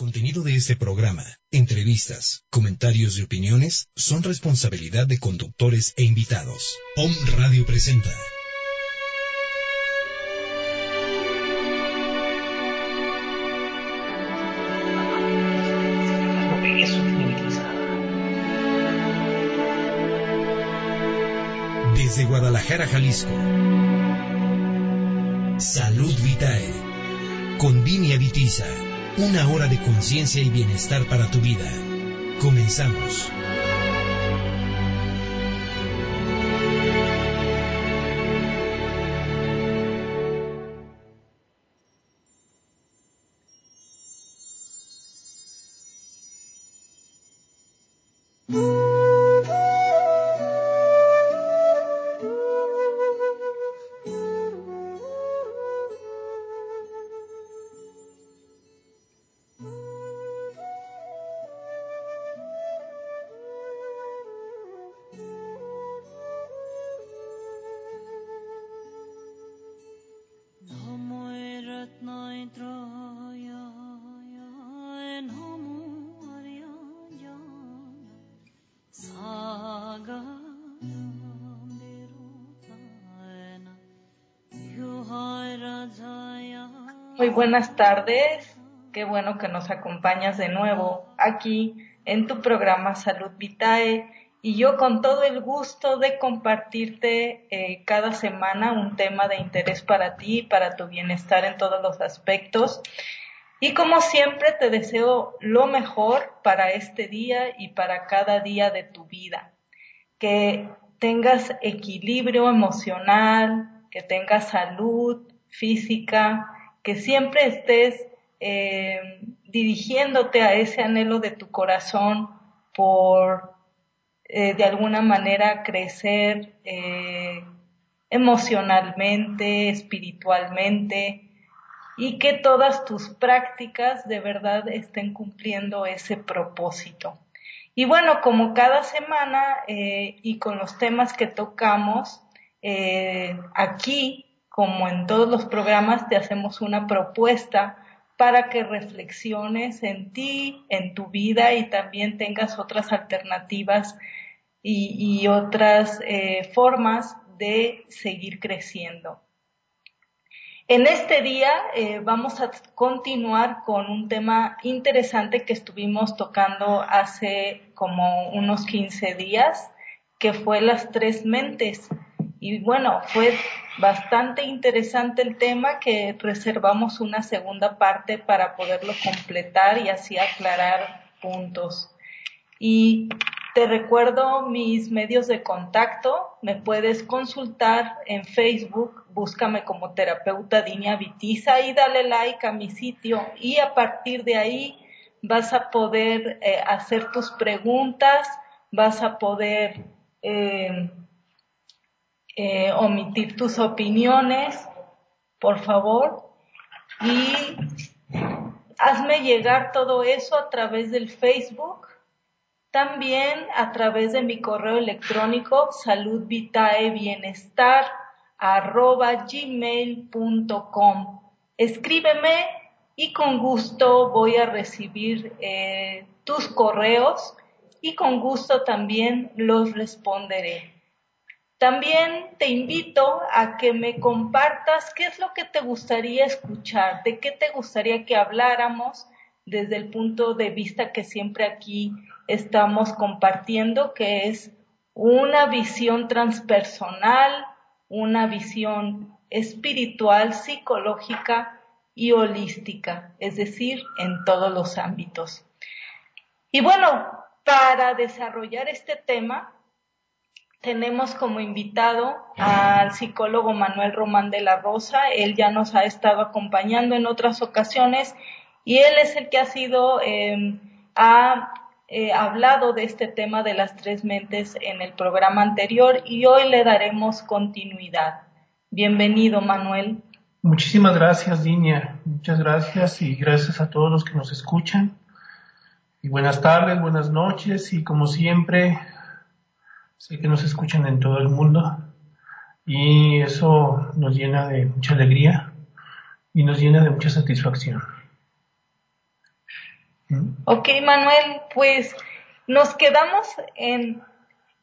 contenido de este programa, entrevistas, comentarios y opiniones son responsabilidad de conductores e invitados. Om Radio presenta. Desde Guadalajara, Jalisco. Salud Vitae. Con Vini Vitiza. Una hora de conciencia y bienestar para tu vida. Comenzamos. Muy buenas tardes, qué bueno que nos acompañas de nuevo aquí en tu programa Salud Vitae y yo con todo el gusto de compartirte eh, cada semana un tema de interés para ti, para tu bienestar en todos los aspectos. Y como siempre te deseo lo mejor para este día y para cada día de tu vida. Que tengas equilibrio emocional, que tengas salud física, que siempre estés eh, dirigiéndote a ese anhelo de tu corazón por eh, de alguna manera crecer eh, emocionalmente, espiritualmente y que todas tus prácticas de verdad estén cumpliendo ese propósito. Y bueno, como cada semana y con los temas que tocamos, aquí como en todos los programas, te hacemos una propuesta para que reflexiones en ti, en tu vida y también tengas otras alternativas y, otras eh, formas de seguir creciendo. En este día eh, vamos a continuar con un tema interesante que estuvimos tocando hace como unos 15 días, que fue las tres mentes. Y bueno, fue bastante interesante el tema que reservamos una segunda parte para poderlo completar y así aclarar puntos. Y te recuerdo mis medios de contacto. Me puedes consultar en Facebook, búscame como terapeuta Dinia Vitiza y dale like a mi sitio y a partir de ahí vas a poder eh, hacer tus preguntas, vas a poder eh, eh, omitir tus opiniones, por favor, y hazme llegar todo eso a través del Facebook, también a través de mi correo electrónico saludvitaebienestar arroba gmail.com. Escríbeme y con gusto voy a recibir eh, tus correos y con gusto también los responderé. También te invito a que me compartas qué es lo que te gustaría escuchar, de qué te gustaría que habláramos desde el punto de vista que siempre aquí estamos compartiendo, que es una visión transpersonal, una visión espiritual, psicológica y holística, es decir, en todos los ámbitos. Y bueno, para desarrollar este tema, tenemos como invitado al psicólogo Manuel Román de la Rosa. Él ya nos ha estado acompañando en otras ocasiones y él es el que ha sido, em, ha eh, hablado de este tema de las tres mentes en el programa anterior y hoy le daremos continuidad. Bienvenido, Manuel. Muchísimas gracias, Dinia. Muchas gracias y gracias a todos los que nos escuchan. Y buenas tardes, buenas noches y como siempre, Sé que nos escuchan en todo el mundo y eso nos llena de mucha alegría y nos llena de mucha satisfacción. Ok, Manuel, pues nos quedamos en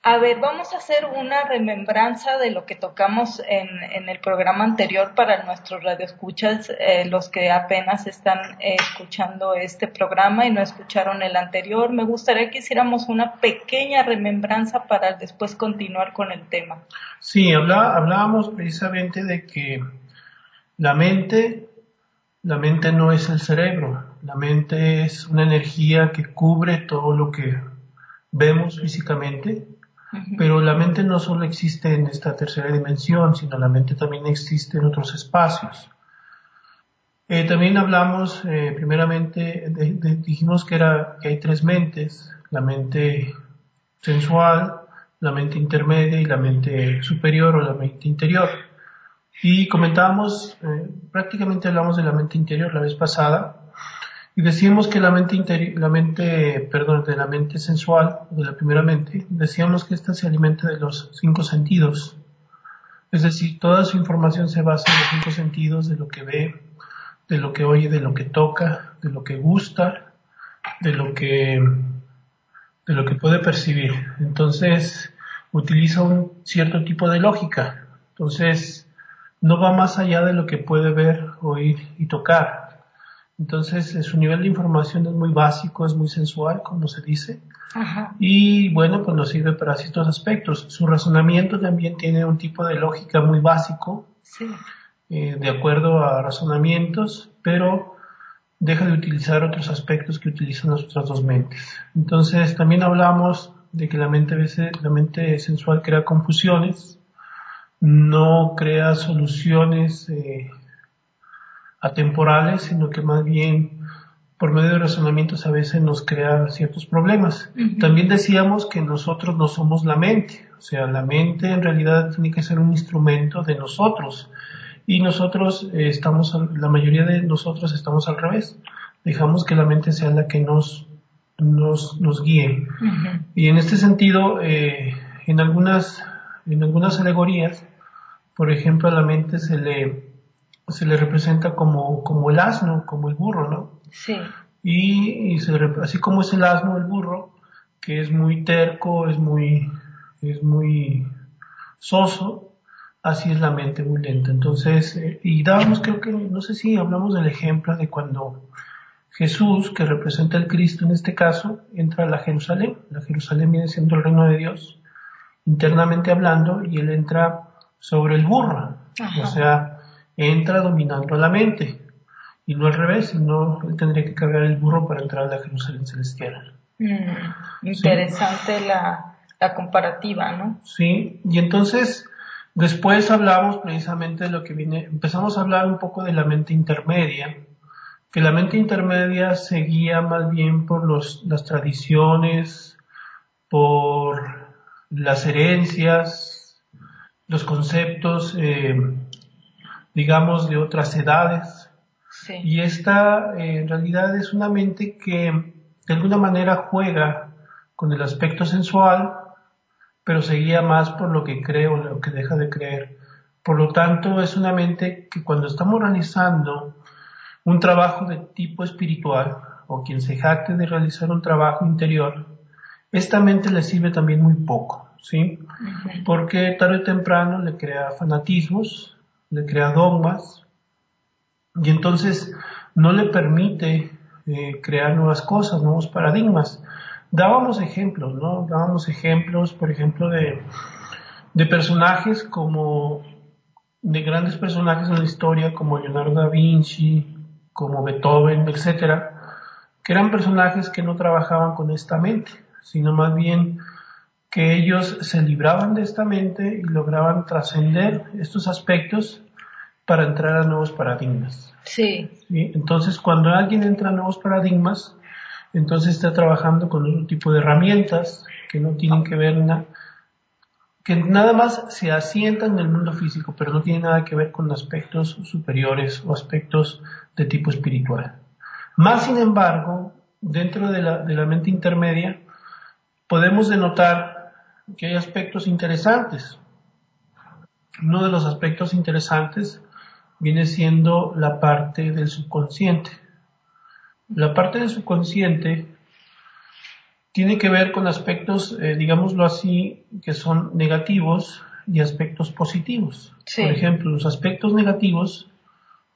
a ver, vamos a hacer una remembranza de lo que tocamos en, el programa anterior para nuestros radioescuchas, eh, los que apenas están eh, escuchando este programa y no escucharon el anterior. Me gustaría que hiciéramos una pequeña remembranza para después continuar con el tema. Sí, hablábamos precisamente de que la mente, la mente no es el cerebro, la mente es una energía que cubre todo lo que vemos físicamente pero la mente no solo existe en esta tercera dimensión, sino la mente también existe en otros espacios. Eh, también hablamos, eh, primeramente, dijimos que, era, que hay tres mentes, la mente sensual, la mente intermedia y la mente superior o la mente interior. Y comentábamos, eh, prácticamente hablamos de la mente interior la vez pasada, y decíamos que la mente interior, la mente, perdón, de la mente sensual, de la primera mente, decíamos que ésta se alimenta de los cinco sentidos. Es decir, toda su información se basa en los cinco sentidos de lo que ve, de lo que oye, de lo que toca, de lo que gusta, de lo que, de lo que puede percibir. Entonces, utiliza un cierto tipo de lógica. Entonces, no va más allá de lo que puede ver, oír y tocar entonces, eh, su nivel de información es muy básico, es muy sensual, como se dice. Y bueno, pues nos sirve para ciertos aspectos. Su razonamiento también tiene un tipo de lógica muy básico, eh, de acuerdo a razonamientos, pero deja de utilizar otros aspectos que utilizan las otras dos mentes. Entonces, también hablamos de que la mente, la mente sensual crea confusiones, no crea soluciones eh, atemporales, sino que más bien por medio de razonamientos a veces nos crea ciertos problemas. También decíamos que nosotros no somos la mente, o sea, la mente en realidad tiene que ser un instrumento de nosotros. Y nosotros eh, estamos, la mayoría de nosotros estamos al revés, dejamos que la mente sea la que nos, nos, nos guíe. Y en este sentido, eh, en algunas, en algunas alegorías, por ejemplo, a la mente se le se le representa como, como el asno, como el burro, ¿no? Sí. Y, se así como es el asno, el burro, que es muy terco, es muy, es muy soso, así es la mente muy lenta. Entonces, eh, y dábamos, creo que, no sé si hablamos del ejemplo de cuando Jesús, que representa el Cristo en este caso, entra a la Jerusalén. La Jerusalén viene siendo el reino de Dios, internamente hablando, y él entra sobre el burro. O sea, entra dominando a la mente. Y no al revés, sino él tendría que cargar el burro para entrar a la Jerusalén celestial. Mm, interesante la, la comparativa, ¿no? Sí, y entonces después hablamos precisamente de lo que viene, empezamos a hablar un poco de la mente intermedia, que la mente intermedia se guía más bien por los, las tradiciones, por las herencias, los conceptos eh, digamos, de otras edades. Y esta eh, en realidad es una mente que de alguna manera juega con el aspecto sensual, pero se guía más por lo que cree o lo que deja de creer. Por lo tanto, es una mente que cuando estamos realizando un trabajo de tipo espiritual, o quien se jacte de realizar un trabajo interior, esta mente le sirve también muy poco, ¿sí? Porque tarde o temprano le crea fanatismos, le crea dogmas y entonces no le permite eh, crear nuevas cosas, nuevos paradigmas. Dábamos ejemplos, ¿no? Dábamos ejemplos, por ejemplo, de, de personajes como, de grandes personajes en la historia como Leonardo da Vinci, como Beethoven, etcétera, que eran personajes que no trabajaban con esta mente, sino más bien que ellos se libraban de esta mente y lograban trascender estos aspectos para entrar a nuevos paradigmas. Sí. Entonces, cuando alguien entra a nuevos paradigmas, entonces está trabajando con otro tipo de herramientas que no tienen que ver nada que nada más se asientan en el mundo físico, pero no tienen nada que ver con aspectos superiores o aspectos de tipo espiritual. Más sin embargo, dentro de la, de la mente intermedia, podemos denotar que hay aspectos interesantes. Uno de los aspectos interesantes viene siendo la parte del subconsciente. La parte del subconsciente tiene que ver con aspectos, eh, digámoslo así, que son negativos y aspectos positivos. Por ejemplo, los aspectos negativos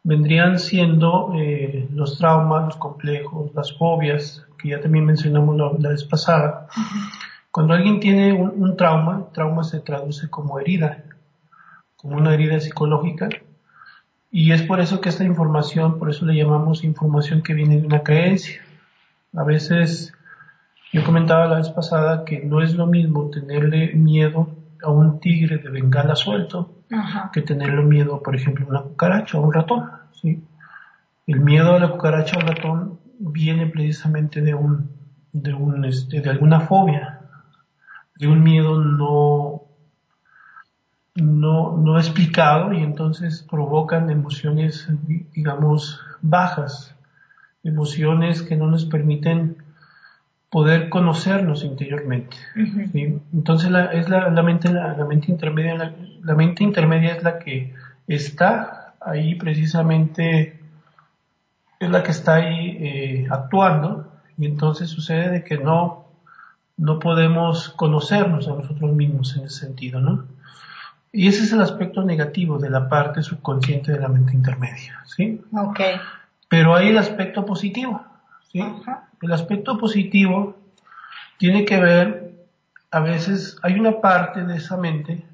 vendrían siendo eh, los traumas, los complejos, las fobias, que ya también mencionamos la, vez pasada. Cuando alguien tiene un, un, trauma, trauma se traduce como herida, como una herida psicológica, y es por eso que esta información, por eso le llamamos información que viene de una creencia. A veces yo comentaba la vez pasada que no es lo mismo tenerle miedo a un tigre de bengala suelto que tenerle miedo, por ejemplo, a una cucaracha o a un ratón. ¿sí? El miedo a la cucaracha o al ratón viene precisamente de un, de un, este, de alguna fobia, de un miedo no, no, no explicado y entonces provocan emociones, digamos, bajas, emociones que no nos permiten poder conocernos interiormente. Entonces la, es la, mente, la, mente intermedia, la, mente intermedia es la que está ahí precisamente, es la que está ahí eh, actuando y entonces sucede de que no, no podemos conocernos a nosotros mismos en ese sentido, ¿no? Y ese es el aspecto negativo de la parte subconsciente de la mente intermedia, ¿sí? Okay. Pero hay el aspecto positivo, ¿sí? El aspecto positivo tiene que ver, a veces hay una parte de esa mente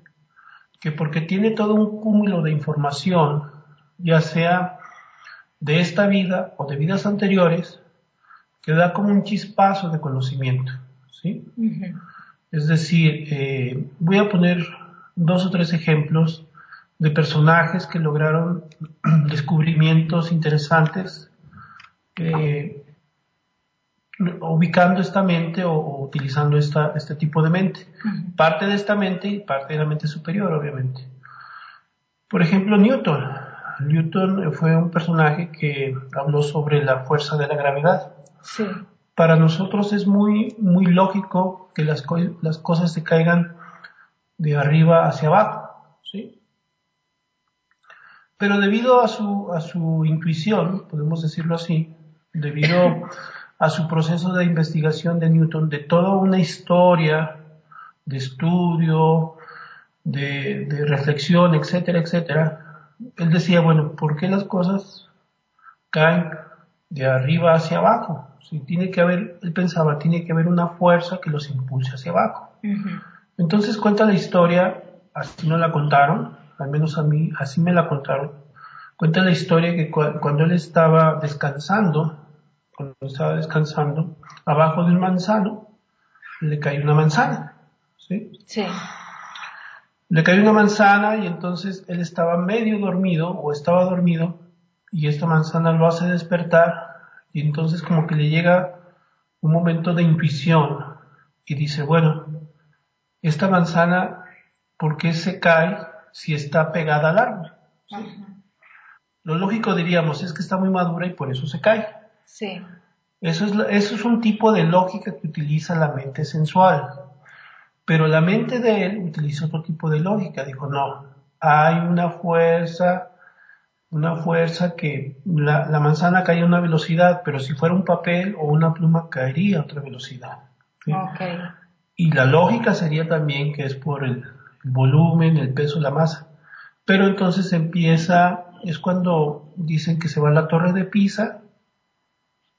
que porque tiene todo un cúmulo de información, ya sea de esta vida o de vidas anteriores, que da como un chispazo de conocimiento. ¿Sí? Es decir, eh, voy a poner dos o tres ejemplos de personajes que lograron descubrimientos interesantes eh, ubicando esta mente o, utilizando esta, este tipo de mente. Parte de esta mente y parte de la mente superior, obviamente. Por ejemplo, Newton. Newton fue un personaje que habló sobre la fuerza de la gravedad. Sí. Para nosotros es muy, muy lógico que las, las cosas se caigan de arriba hacia abajo. ¿sí? Pero debido a su, a su intuición, podemos decirlo así, debido a su proceso de investigación de Newton, de toda una historia de estudio, de, reflexión, etcétera, etcétera, él decía, bueno, ¿por qué las cosas caen de arriba hacia abajo? Si tiene que haber, él pensaba, tiene que haber una fuerza que los impulse hacia abajo. Entonces cuenta la historia, así no la contaron, al menos a mí, así me la contaron. Cuenta la historia que cuando él estaba descansando, cuando estaba descansando, abajo de un manzano, le cayó una manzana. ¿sí? Sí. Le cayó una manzana y entonces él estaba medio dormido o estaba dormido y esta manzana lo hace despertar y entonces como que le llega un momento de intuición y dice, bueno, esta manzana, ¿por qué se cae si está pegada al árbol? Lo lógico diríamos es que está muy madura y por eso se cae. Sí. Eso es, eso es un tipo de lógica que utiliza la mente sensual. Pero la mente de él utiliza otro tipo de lógica. Dijo, no, hay una fuerza, una fuerza que la, manzana cae a una velocidad, pero si fuera un papel o una pluma caería a otra velocidad. Y la lógica sería también que es por el, el volumen, el peso, la masa. Pero entonces empieza, es cuando dicen que se va a la torre de Pisa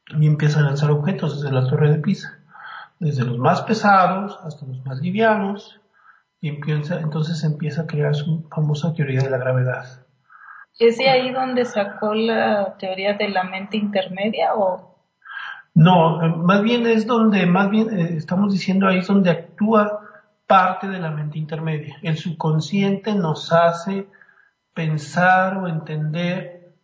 y empieza a lanzar objetos desde la torre de Pisa, desde los más pesados hasta los más livianos, y empieza, entonces empieza a crear su famosa teoría de la gravedad. ¿Es de ahí donde sacó la teoría de la mente intermedia o? No, más bien es donde, más bien eh, estamos diciendo ahí es donde actúa parte de la mente intermedia. El subconsciente nos hace pensar o entender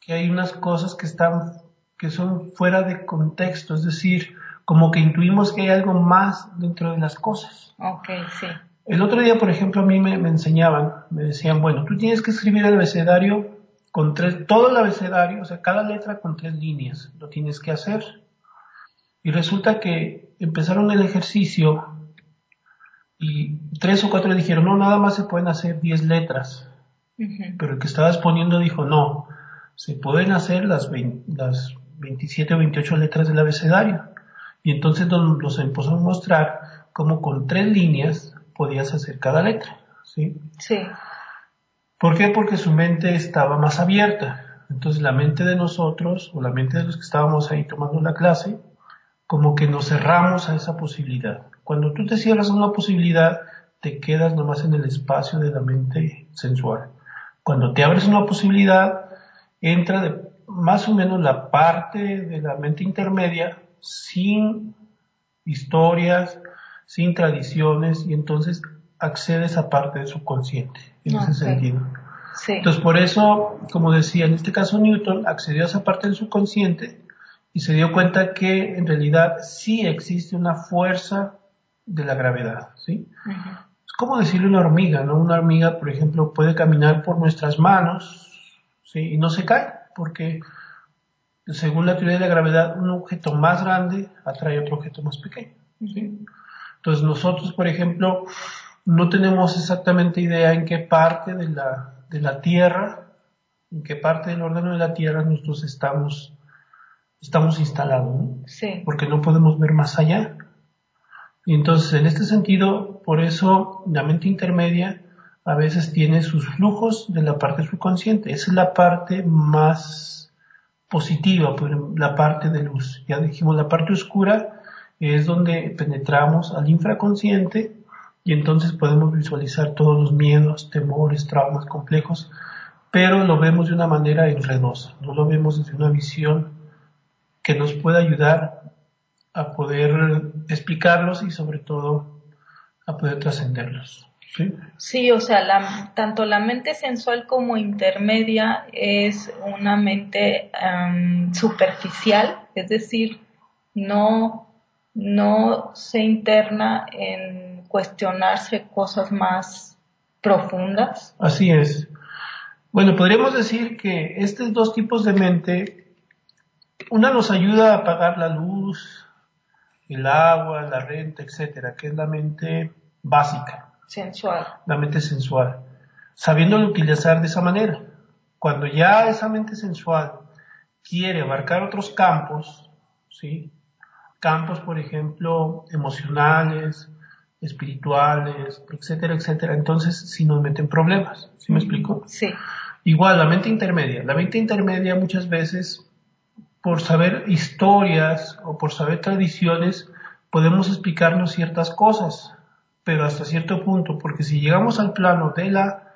que hay unas cosas que están que son fuera de contexto, es decir, como que intuimos que hay algo más dentro de las cosas. Ok, sí. El otro día, por ejemplo, a mí me, me enseñaban, me decían, bueno, tú tienes que escribir el abecedario con tres, todo el abecedario, o sea, cada letra con tres líneas, lo tienes que hacer. Y resulta que empezaron el ejercicio y tres o cuatro dijeron, no, nada más se pueden hacer diez letras. Pero el que estaba exponiendo dijo, no, se pueden hacer las, las 27 o 28 letras del abecedario. Y entonces nos empezó a mostrar cómo con tres líneas podías hacer cada letra. ¿sí? Sí. ¿Por qué? Porque su mente estaba más abierta. Entonces la mente de nosotros, o la mente de los que estábamos ahí tomando la clase, como que nos cerramos a esa posibilidad. Cuando tú te cierras a una posibilidad, te quedas nomás en el espacio de la mente sensual. Cuando te abres una posibilidad, entra de más o menos la parte de la mente intermedia sin historias, sin tradiciones, y entonces accedes a parte del subconsciente, en ese sentido. Entonces, por eso, como decía, en este caso Newton accedió a esa parte del subconsciente y se dio cuenta que en realidad sí existe una fuerza de la gravedad, ¿sí? Es como decirle una hormiga, ¿no? Una hormiga, por ejemplo, puede caminar por nuestras manos, ¿sí? Y no se cae, porque según la teoría de la gravedad, un objeto más grande atrae otro objeto más pequeño, ¿sí? Entonces nosotros, por ejemplo, no tenemos exactamente idea en qué parte de la, de la Tierra, en qué parte del órgano de la Tierra nosotros estamos, estamos instalados, ¿no? Sí. Porque no podemos ver más allá. Y entonces, en este sentido, por eso la mente intermedia a veces tiene sus flujos de la parte subconsciente. Esa es la parte más positiva, la parte de luz. Ya dijimos, la parte oscura es donde penetramos al infraconsciente y entonces podemos visualizar todos los miedos, temores, traumas complejos, pero lo vemos de una manera enredosa, no lo vemos desde una visión que nos pueda ayudar a poder explicarlos y sobre todo a poder trascenderlos. ¿sí? sí, o sea, tanto la mente sensual como intermedia es una mente superficial, es decir, no, no se interna en cuestionarse cosas más profundas. Así es. Bueno, podríamos decir que estos dos tipos de mente, una nos ayuda a apagar la luz, el agua, la renta, etcétera, que es la mente básica. Sensual. La mente sensual. Sabiéndolo utilizar de esa manera. Cuando ya esa mente sensual quiere abarcar otros campos, ¿sí? Campos, por ejemplo, emocionales, espirituales, etcétera, etcétera. Entonces, si nos meten problemas, ¿sí me explico? Sí. Igual, la mente intermedia. La mente intermedia muchas veces, por saber historias o por saber tradiciones, podemos explicarnos ciertas cosas, pero hasta cierto punto, porque si llegamos al plano de la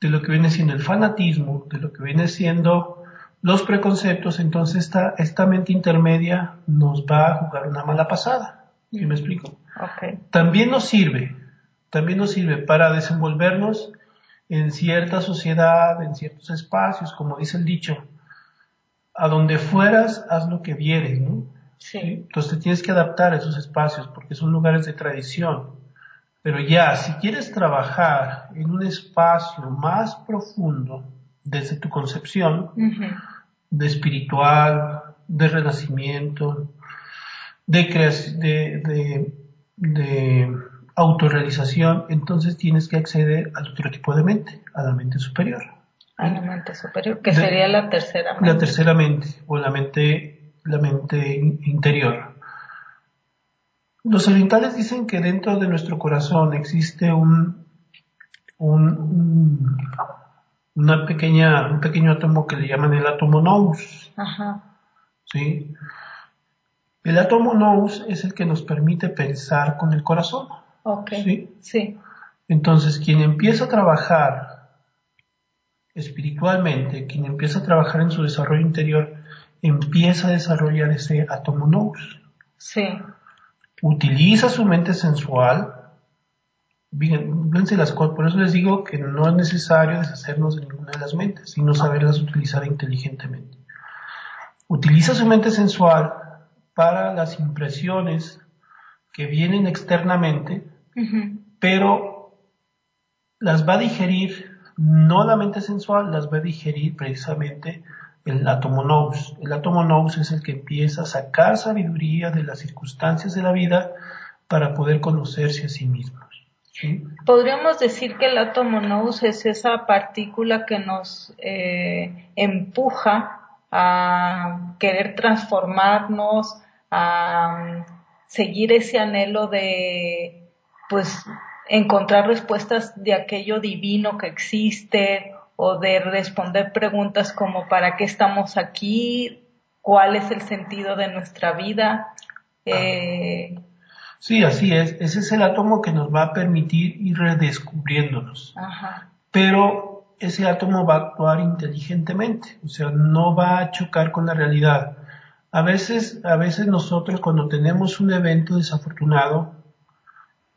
de lo que viene siendo el fanatismo, de lo que viene siendo los preconceptos, entonces esta, esta mente intermedia nos va a jugar una mala pasada. ¿Sí me explico? También nos sirve, también nos sirve para desenvolvernos en cierta sociedad, en ciertos espacios, como dice el dicho, a donde fueras, haz lo que vieres, ¿no? Sí. Entonces te tienes que adaptar a esos espacios porque son lugares de tradición. Pero ya, si quieres trabajar en un espacio más profundo, desde tu concepción, de espiritual, de renacimiento, de, de, de autorrealización, entonces tienes que acceder al otro tipo de mente, a la mente superior. A la mente superior, que sería la tercera mente. La tercera mente, o la mente, la mente interior. Los orientales dicen que dentro de nuestro corazón existe un, un, una pequeña, un pequeño átomo que le llaman el átomo nous. Ajá. ¿Sí? El átomo nous es el que nos permite pensar con el corazón. Ok. ¿Sí? Sí. Entonces, quien empieza a trabajar espiritualmente, quien empieza a trabajar en su desarrollo interior, empieza a desarrollar ese átomo nous. Sí. Utiliza su mente sensual, Fíjense las cosas, por eso les digo que no es necesario deshacernos de ninguna de las mentes, sino saberlas utilizar inteligentemente. Utiliza su mente sensual para las impresiones que vienen externamente, pero las va a digerir no la mente sensual, las va a digerir precisamente el átomo nous. El átomo nous es el que empieza a sacar sabiduría de las circunstancias de la vida para poder conocerse a sí mismos. Podríamos decir que el átomo nous es esa partícula que nos eh, empuja a querer transformarnos, a seguir ese anhelo de, pues, encontrar respuestas de aquello divino que existe o de responder preguntas como ¿para qué estamos aquí? ¿Cuál es el sentido de nuestra vida? Eh, sí, así es. Ese es el átomo que nos va a permitir ir redescubriéndonos. Pero ese átomo va a actuar inteligentemente, o sea, no va a chocar con la realidad. A veces, a veces nosotros cuando tenemos un evento desafortunado,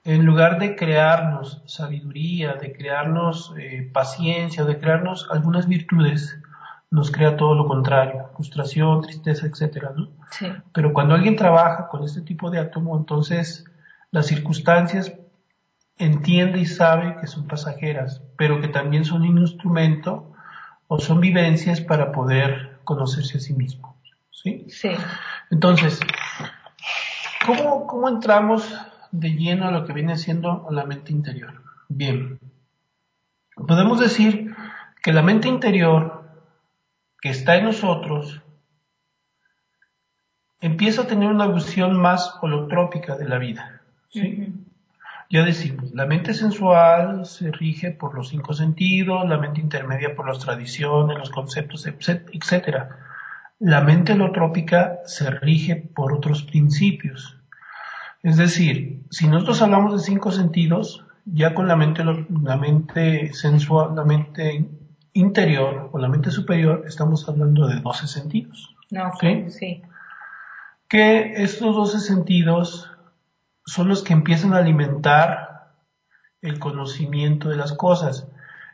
en lugar de crearnos sabiduría, de crearnos eh, paciencia, de crearnos algunas virtudes, nos crea todo lo contrario, frustración, tristeza, etcétera, ¿no? Sí. Pero cuando alguien trabaja con este tipo de átomo, entonces las circunstancias entiende y sabe que son pasajeras, pero que también son un instrumento o son vivencias para poder conocerse a sí mismo. ¿Sí? Sí. Entonces, ¿cómo, cómo entramos de lleno a lo que viene siendo la mente interior. Bien, podemos decir que la mente interior que está en nosotros empieza a tener una visión más holotrópica de la vida. Ya decimos, la mente sensual se rige por los cinco sentidos, la mente intermedia por las tradiciones, los conceptos, etc. La mente holotrópica se rige por otros principios. Es decir, si nosotros hablamos de cinco sentidos, ya con la mente, la mente sensual, la mente interior o la mente superior, estamos hablando de 12 sentidos. No, ¿sí? sí. Que estos 12 sentidos son los que empiezan a alimentar el conocimiento de las cosas,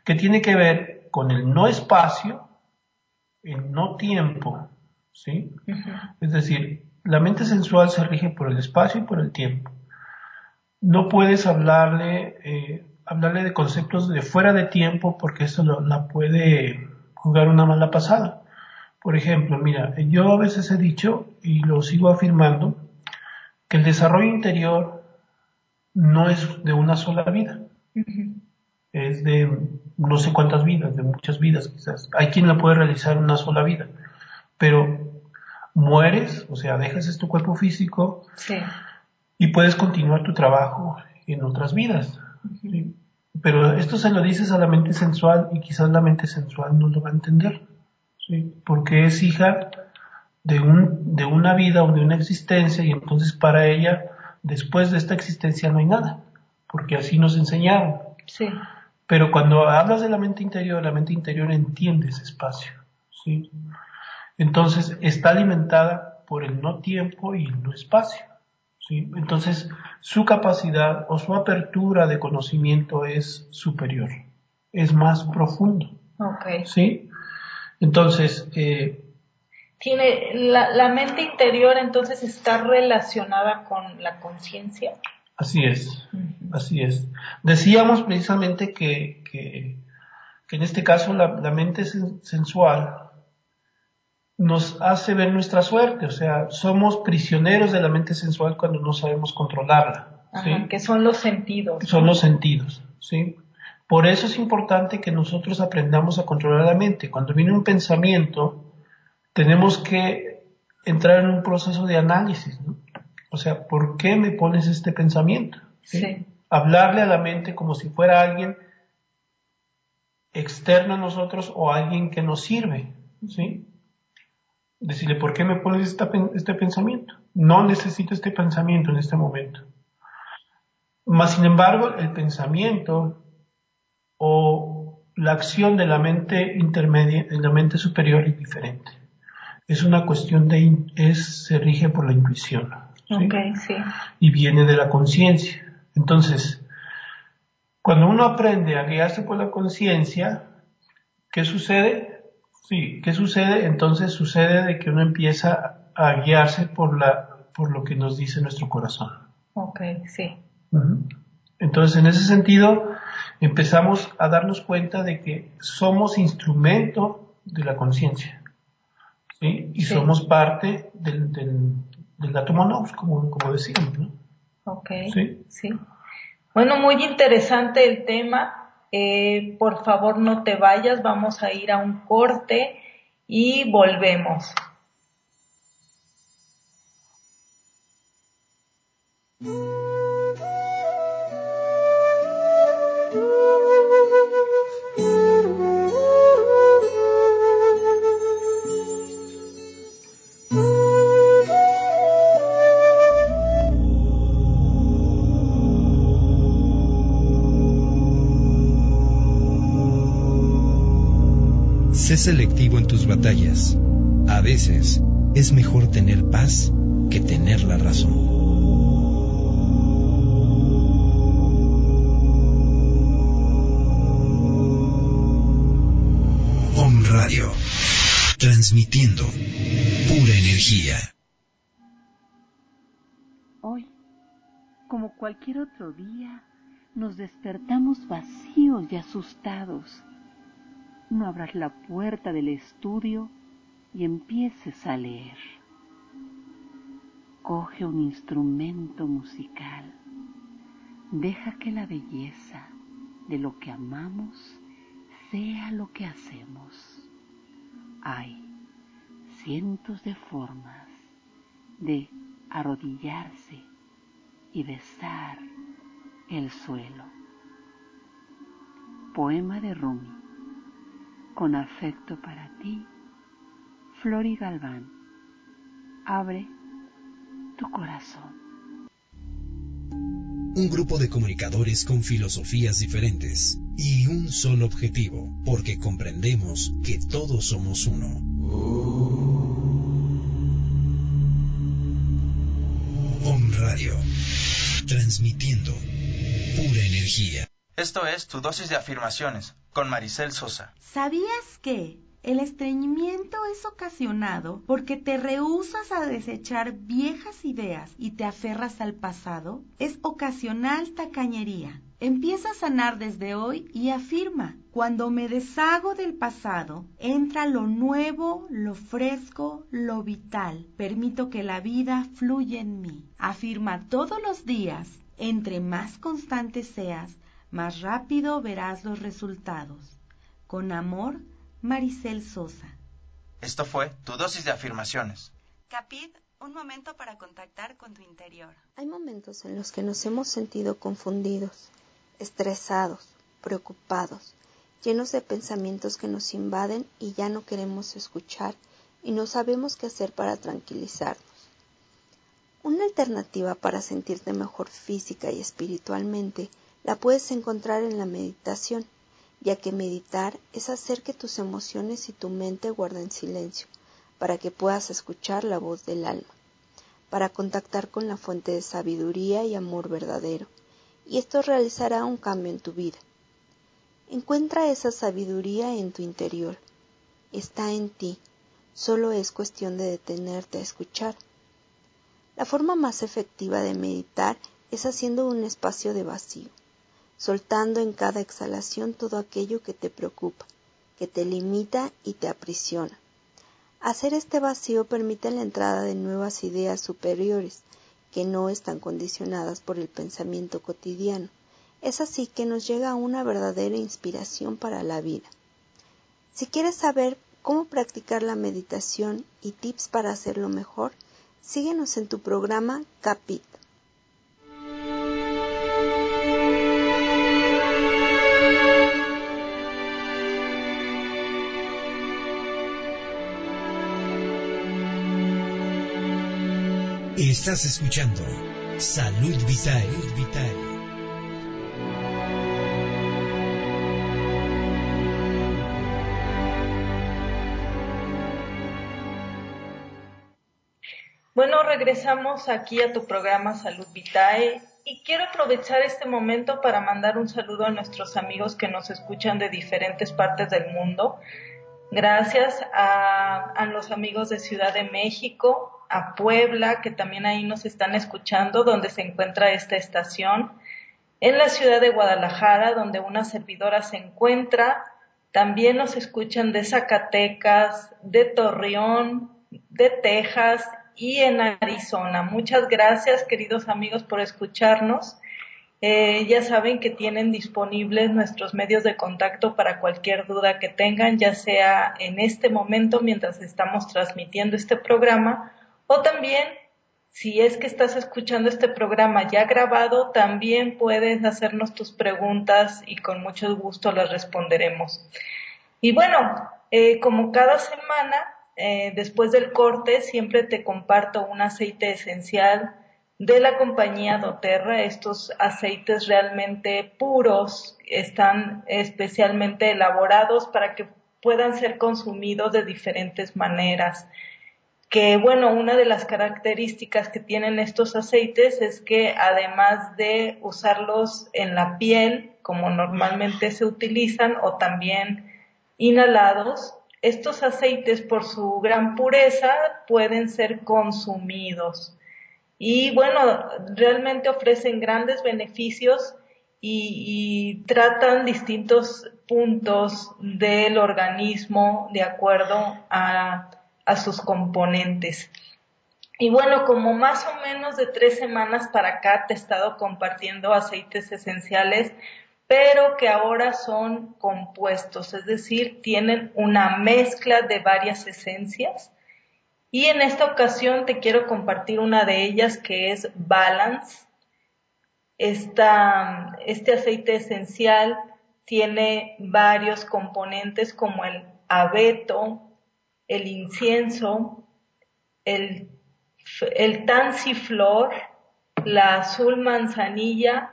que tiene que ver con el no espacio, el no tiempo, ¿sí? Es decir, la mente sensual se rige por el espacio y por el tiempo. No puedes hablarle, eh, hablarle de conceptos de fuera de tiempo porque eso la puede jugar una mala pasada. Por ejemplo, mira, yo a veces he dicho y lo sigo afirmando que el desarrollo interior no es de una sola vida. Es de no sé cuántas vidas, de muchas vidas quizás. Hay quien la puede realizar en una sola vida, pero mueres, o sea, dejas este cuerpo físico y puedes continuar tu trabajo en otras vidas. Pero esto se lo dices a la mente sensual y quizás la mente sensual no lo va a entender, porque es hija de, un, de una vida o de una existencia y entonces para ella, después de esta existencia no hay nada, porque así nos enseñaron. Pero cuando hablas de la mente interior, la mente interior entiende ese espacio. ¿sí? Entonces está alimentada por el no tiempo y el no espacio. ¿Sí? Entonces su capacidad o su apertura de conocimiento es superior, es más profundo. Okay. ¿sí? Entonces, eh, tiene la, mente interior entonces está relacionada con la conciencia. Así es, así es. Decíamos precisamente que, que, en este caso la, la mente sensual nos hace ver nuestra suerte, o sea, somos prisioneros de la mente sensual cuando no sabemos controlarla. Que son los sentidos. Son los sentidos, ¿sí? Por eso es importante que nosotros aprendamos a controlar la mente. Cuando viene un pensamiento, tenemos que entrar en un proceso de análisis, ¿no? O sea, ¿por qué me pones este pensamiento? ¿Sí? Hablarle a la mente como si fuera alguien externo a nosotros o alguien que nos sirve, ¿sí? Decirle, ¿por qué me pones este pensamiento? No necesito este pensamiento en este momento. Más sin embargo, el pensamiento o la acción de la mente intermedia, en la mente superior es diferente. Es una cuestión de, es, se rige por la intuición. ¿sí? sí. Y viene de la conciencia. Entonces, Cuando uno aprende a guiarse por la conciencia, ¿qué sucede? Sí, ¿qué sucede? Entonces sucede de que uno empieza a guiarse por la por lo que nos dice nuestro corazón. Ok, sí. Entonces, en ese sentido, empezamos a darnos cuenta de que somos instrumento de la conciencia. ¿sí? Y somos parte del, del, del átomo como, como decíamos. ¿no? Ok, ¿Sí? sí. Bueno, muy interesante el tema. Eh, por favor, no te vayas, vamos a ir a un corte y volvemos. Sé selectivo en tus batallas. A veces es mejor tener paz que tener la razón. Om Radio, transmitiendo pura energía. Hoy, como cualquier otro día, nos despertamos vacíos y asustados no abras la puerta del estudio y empieces a leer. Coge un instrumento musical. Deja que la belleza de lo que amamos sea lo que hacemos. Hay cientos de formas de arrodillarse y besar el suelo. Poema de Rumi con afecto para ti, Flori Galván. Abre tu corazón. Un grupo de comunicadores con filosofías diferentes y un solo objetivo, porque comprendemos que todos somos uno. Om Radio, transmitiendo pura energía. Esto es tu dosis de afirmaciones con Maricel Sosa. ¿Sabías que el estreñimiento es ocasionado porque te rehusas a desechar viejas ideas y te aferras al pasado? Es ocasional tacañería. Empieza a sanar desde hoy y afirma, cuando me deshago del pasado, entra lo nuevo, lo fresco, lo vital. Permito que la vida fluya en mí. Afirma todos los días, entre más constante seas, más rápido verás los resultados. Con amor, Maricel Sosa. Esto fue tu dosis de afirmaciones. Capit, un momento para contactar con tu interior. Hay momentos en los que nos hemos sentido confundidos, estresados, preocupados, llenos de pensamientos que nos invaden y ya no queremos escuchar y no sabemos qué hacer para tranquilizarnos. Una alternativa para sentirte mejor física y espiritualmente la puedes encontrar en la meditación ya que meditar es hacer que tus emociones y tu mente guarden silencio, para que puedas escuchar la voz del alma, para contactar con la fuente de sabiduría y amor verdadero, y esto realizará un cambio en tu vida. Encuentra esa sabiduría en tu interior, está en ti, solo es cuestión de detenerte a escuchar. La forma más efectiva de meditar es haciendo un espacio de vacío soltando en cada exhalación todo aquello que te preocupa, que te limita y te aprisiona. Hacer este vacío permite la entrada de nuevas ideas superiores que no están condicionadas por el pensamiento cotidiano. Es así que nos llega una verdadera inspiración para la vida. Si quieres saber cómo practicar la meditación y tips para hacerlo mejor, síguenos en tu programa Capit Estás escuchando Salud Vital. Vital. Bueno, regresamos aquí a tu programa Salud Vitae y quiero aprovechar este momento para mandar un saludo a nuestros amigos que nos escuchan de diferentes partes del mundo. Gracias a, a los amigos de Ciudad de México, a Puebla, que también ahí nos están escuchando, donde se encuentra esta estación. En la ciudad de Guadalajara, donde una servidora se encuentra, también nos escuchan de Zacatecas, de Torreón, de Texas y en Arizona. Muchas gracias, queridos amigos, por escucharnos. Eh, ya saben que tienen disponibles nuestros medios de contacto para cualquier duda que tengan, ya sea en este momento mientras estamos transmitiendo este programa o también si es que estás escuchando este programa ya grabado, también puedes hacernos tus preguntas y con mucho gusto las responderemos. Y bueno, eh, como cada semana, eh, después del corte, siempre te comparto un aceite esencial de la compañía doTERRA. Estos aceites realmente puros están especialmente elaborados para que puedan ser consumidos de diferentes maneras que bueno, una de las características que tienen estos aceites es que además de usarlos en la piel, como normalmente se utilizan, o también inhalados, estos aceites por su gran pureza pueden ser consumidos. Y bueno, realmente ofrecen grandes beneficios y, tratan distintos puntos del organismo de acuerdo a a sus componentes. Y bueno, como más o menos de tres semanas para acá te he estado compartiendo aceites esenciales, pero que ahora son compuestos, es decir, tienen una mezcla de varias esencias. Y en esta ocasión te quiero compartir una de ellas que es Balance. Esta, este aceite esencial tiene varios componentes como el abeto, el incienso, el, el tansiflor, la azul manzanilla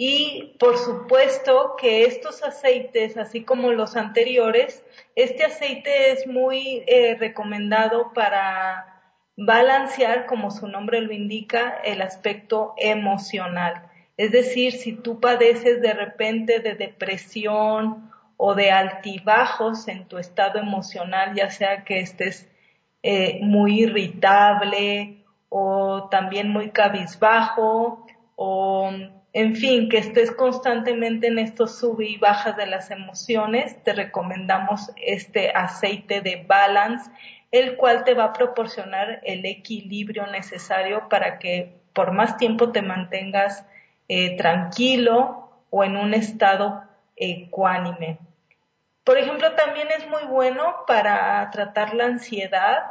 y por supuesto que estos aceites, así como los anteriores, este aceite es muy eh, recomendado para balancear, como su nombre lo indica, el aspecto emocional. Es decir, si tú padeces de repente de depresión o de altibajos en tu estado emocional, ya sea que estés eh, muy irritable o también muy cabizbajo o en fin, que estés constantemente en estos sub y bajas de las emociones, te recomendamos este aceite de balance, el cual te va a proporcionar el equilibrio necesario para que por más tiempo te mantengas eh, tranquilo o en un estado ecuánime. Por ejemplo, también es muy bueno para tratar la ansiedad.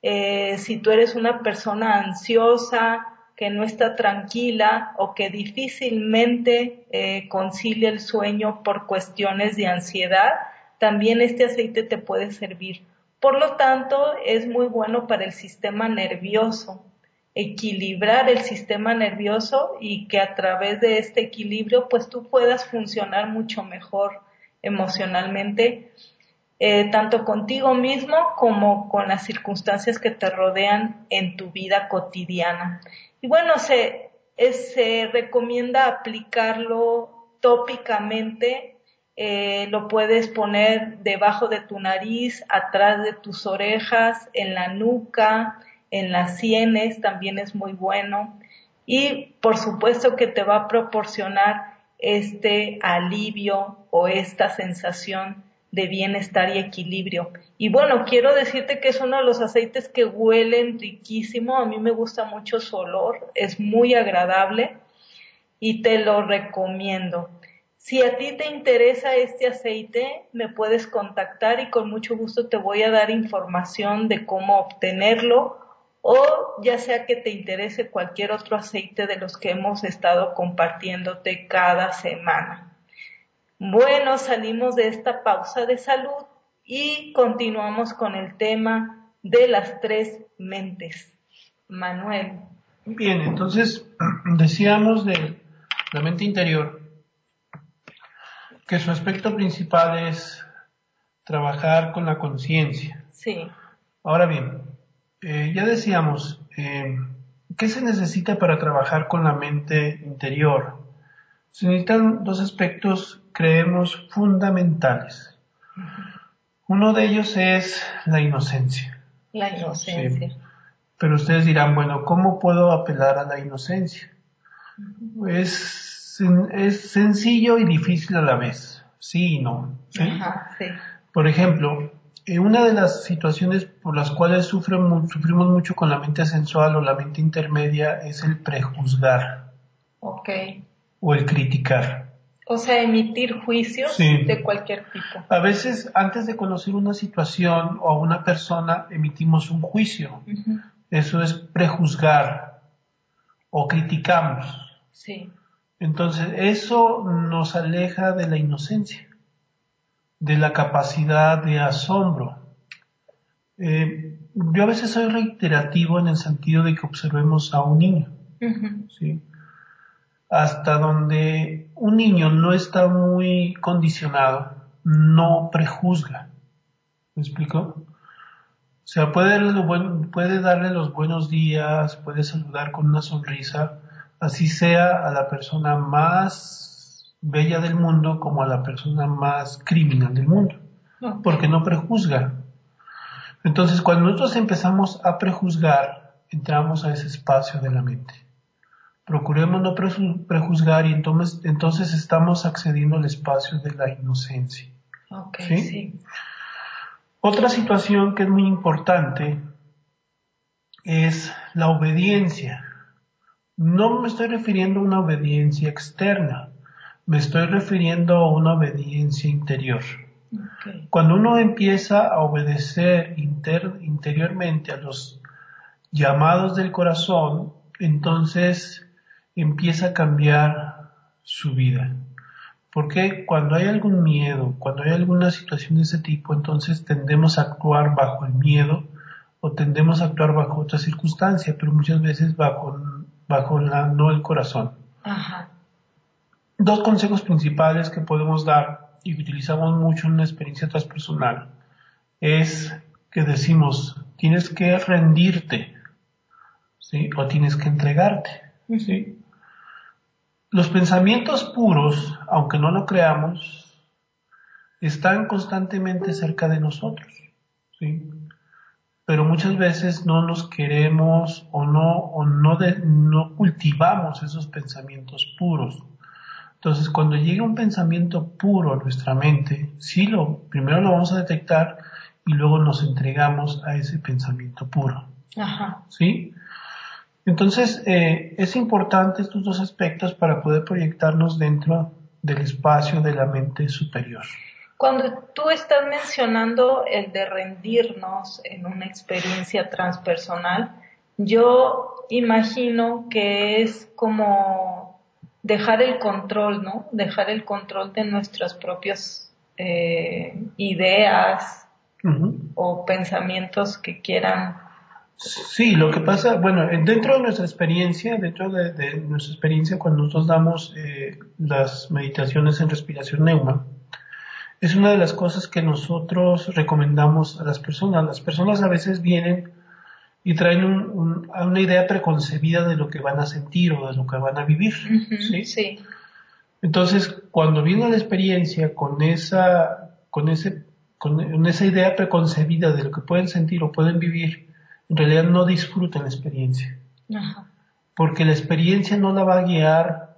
Eh, si tú eres una persona ansiosa, que no está tranquila o que difícilmente eh, concilia el sueño por cuestiones de ansiedad, también este aceite te puede servir. Por lo tanto, es muy bueno para el sistema nervioso, equilibrar el sistema nervioso y que a través de este equilibrio pues tú puedas funcionar mucho mejor emocionalmente, eh, tanto contigo mismo como con las circunstancias que te rodean en tu vida cotidiana. Y bueno, se, se recomienda aplicarlo tópicamente, eh, lo puedes poner debajo de tu nariz, atrás de tus orejas, en la nuca, en las sienes, también es muy bueno. Y por supuesto que te va a proporcionar este alivio o esta sensación de bienestar y equilibrio. Y bueno, quiero decirte que es uno de los aceites que huelen riquísimo, a mí me gusta mucho su olor, es muy agradable y te lo recomiendo. Si a ti te interesa este aceite, me puedes contactar y con mucho gusto te voy a dar información de cómo obtenerlo o ya sea que te interese cualquier otro aceite de los que hemos estado compartiéndote cada semana. Bueno, salimos de esta pausa de salud y continuamos con el tema de las tres mentes. Manuel. Bien, entonces decíamos de la mente interior que su aspecto principal es trabajar con la conciencia. Sí. Ahora bien, eh, ya decíamos, eh, ¿qué se necesita para trabajar con la mente interior? Se necesitan dos aspectos, creemos, fundamentales. Uno de ellos es la inocencia. La inocencia. Pero ustedes dirán, bueno, ¿cómo puedo apelar a la inocencia? Es, es sencillo y difícil a la vez. Sí y no. Por ejemplo, eh, una de las situaciones por las cuales sufrimos mucho con la mente sensual o la mente intermedia es el prejuzgar. Ok. O el criticar. O sea, emitir juicios de cualquier tipo. A veces, antes de conocer una situación o a una persona, emitimos un juicio. Eso es prejuzgar o criticamos. Sí. Entonces, eso nos aleja de la inocencia de la capacidad de asombro. Eh, yo a veces soy reiterativo en el sentido de que observemos a un niño, ¿sí? hasta donde un niño no está muy condicionado, no prejuzga. ¿Me explico? O sea, puede darle los buenos días, puede saludar con una sonrisa, así sea a la persona más bella del mundo como a la persona más criminal del mundo, porque no prejuzga. Entonces, cuando nosotros empezamos a prejuzgar, entramos a ese espacio de la mente. Procuremos no prejuzgar y entonces, entonces estamos accediendo al espacio de la inocencia. Otra situación que es muy importante es la obediencia. No me estoy refiriendo a una obediencia externa, me estoy refiriendo a una obediencia interior. Cuando uno empieza a obedecer interiormente a los llamados del corazón, entonces empieza a cambiar su vida. Porque cuando hay algún miedo, cuando hay alguna situación de ese tipo, entonces tendemos a actuar bajo el miedo o tendemos a actuar bajo otra circunstancia, pero muchas veces bajo, bajo la, no el corazón. Ajá dos consejos principales que podemos dar y que utilizamos mucho en una experiencia transpersonal es que decimos, tienes que rendirte, ¿sí? O tienes que entregarte, ¿sí? Los pensamientos puros, aunque no lo creamos, están constantemente cerca de nosotros, ¿sí? Pero muchas veces no nos queremos o no, o no, no cultivamos esos pensamientos puros. Entonces, cuando llegue un pensamiento puro a nuestra mente, sí lo, primero lo vamos a detectar y luego nos entregamos a ese pensamiento puro. Ajá. ¿Sí? Entonces, eh, es importante estos dos aspectos para poder proyectarnos dentro del espacio de la mente superior. Cuando tú estás mencionando el de rendirnos en una experiencia transpersonal, yo imagino que es como dejar el control, ¿no? Dejar el control de nuestras propias eh, ideas o pensamientos que quieran. Sí, lo que pasa, bueno, dentro de nuestra experiencia, dentro de, nuestra experiencia cuando nosotros damos eh, las meditaciones en respiración neuma, es una de las cosas que nosotros recomendamos a las personas. Las personas a veces vienen y traen una idea preconcebida de lo que van a sentir o de lo que van a vivir. ¿sí? ¿sí? Entonces, cuando viene la experiencia con esa, con, ese, con esa idea preconcebida de lo que pueden sentir o pueden vivir, en realidad no disfrutan la experiencia. Porque la experiencia no la va a guiar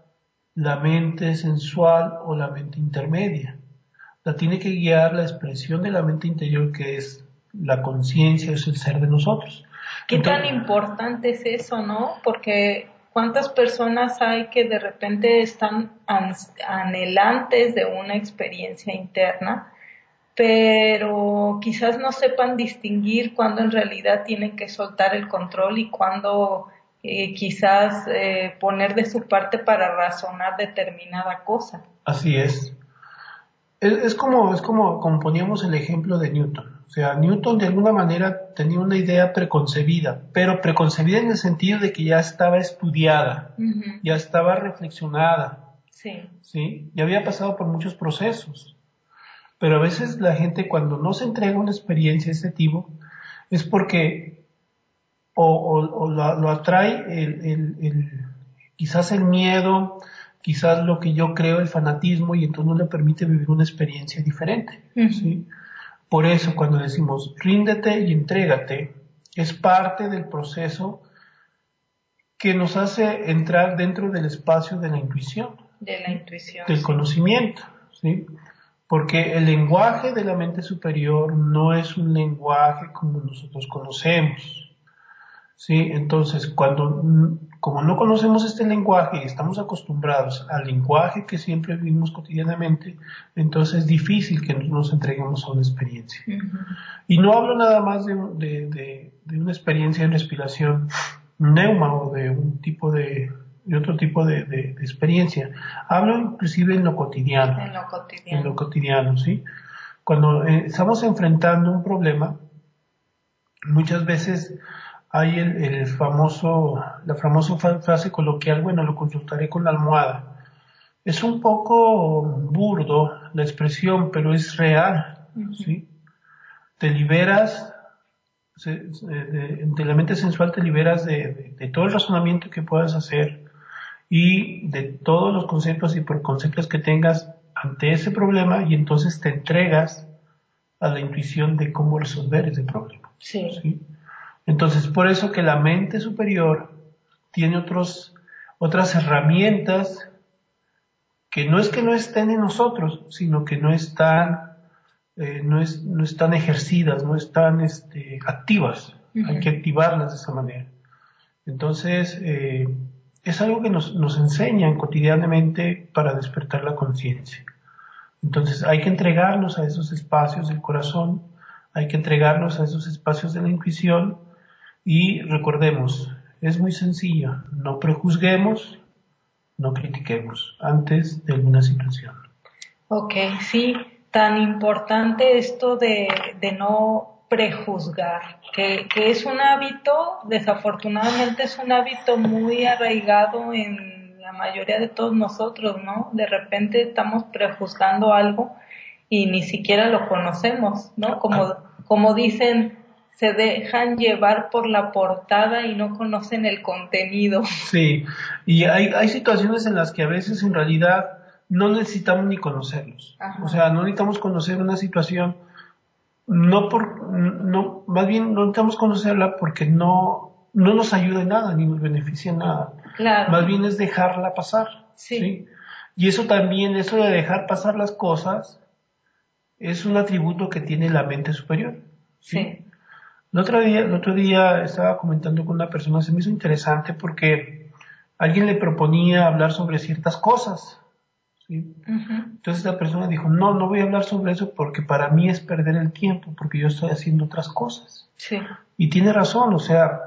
la mente sensual o la mente intermedia. La tiene que guiar la expresión de la mente interior que es la conciencia, es el ser de nosotros. ¿Qué tan importante es eso, no? Porque cuántas personas hay que de repente están anhelantes de una experiencia interna, pero quizás no sepan distinguir cuándo en realidad tienen que soltar el control y cuándo eh, quizás eh, poner de su parte para razonar determinada cosa. Así es. Es, como, es como, como poníamos el ejemplo de Newton. O sea, Newton de alguna manera tenía una idea preconcebida, pero preconcebida en el sentido de que ya estaba estudiada, ya estaba reflexionada. Sí. Sí, ya había pasado por muchos procesos. Pero a veces la gente cuando no se entrega una experiencia de este tipo es porque o, lo, atrae el, quizás el miedo, quizás lo que yo creo, el fanatismo, y entonces no le permite vivir una experiencia diferente. ¿sí? Por eso cuando decimos ríndete y entrégate, es parte del proceso que nos hace entrar dentro del espacio de la intuición. De la intuición. Del conocimiento, ¿sí? Porque el lenguaje de la mente superior no es un lenguaje como nosotros conocemos. ¿sí? Entonces, cuando, como no conocemos este lenguaje y estamos acostumbrados al lenguaje que siempre vivimos cotidianamente, entonces es difícil que nos entreguemos a una experiencia. Y no hablo nada más de, de, una experiencia en respiración neuma o de un tipo de, otro tipo de, experiencia. Hablo inclusive en lo cotidiano. En lo cotidiano. En lo cotidiano, ¿sí? Cuando eh, estamos enfrentando un problema, muchas veces hay el, famoso, la famosa frase coloquial, bueno, lo consultaré con la almohada. Es un poco burdo la expresión, pero es real, ¿sí? Te liberas, de, la mente sensual te liberas de, de, todo el razonamiento que puedas hacer y de todos los conceptos y por conceptos que tengas ante ese problema y entonces te entregas a la intuición de cómo resolver ese problema. Sí. ¿sí? Entonces, por eso que la mente superior tiene otros, otras herramientas que no es que no estén en nosotros, sino que no están, eh, no, es, no están ejercidas, no están este, activas. Hay que activarlas de esa manera. Entonces, eh, es algo que nos, nos enseñan cotidianamente para despertar la conciencia. Entonces, hay que entregarnos a esos espacios del corazón, hay que entregarnos a esos espacios de la intuición, y recordemos, es muy sencillo, no prejuzguemos, no critiquemos antes de alguna situación. Ok, sí, tan importante esto de, de no prejuzgar, que, que, es un hábito, desafortunadamente es un hábito muy arraigado en la mayoría de todos nosotros, ¿no? De repente estamos prejuzgando algo y ni siquiera lo conocemos, ¿no? Como, ah. como dicen, se dejan llevar por la portada y no conocen el contenido. Sí, y hay, hay situaciones en las que a veces en realidad no necesitamos ni conocerlos. O sea, no necesitamos conocer una situación, no por, no, más bien no necesitamos conocerla porque no, no nos ayuda en nada, ni nos beneficia en nada. Claro. Más bien es dejarla pasar. Sí. Y eso también, eso de dejar pasar las cosas, es un atributo que tiene la mente superior. sí. El otro día, el otro día estaba comentando con una persona, se me hizo interesante porque alguien le proponía hablar sobre ciertas cosas. ¿sí? Entonces la persona dijo, no, no voy a hablar sobre eso porque para mí es perder el tiempo, porque yo estoy haciendo otras cosas. Sí. Y tiene razón, o sea,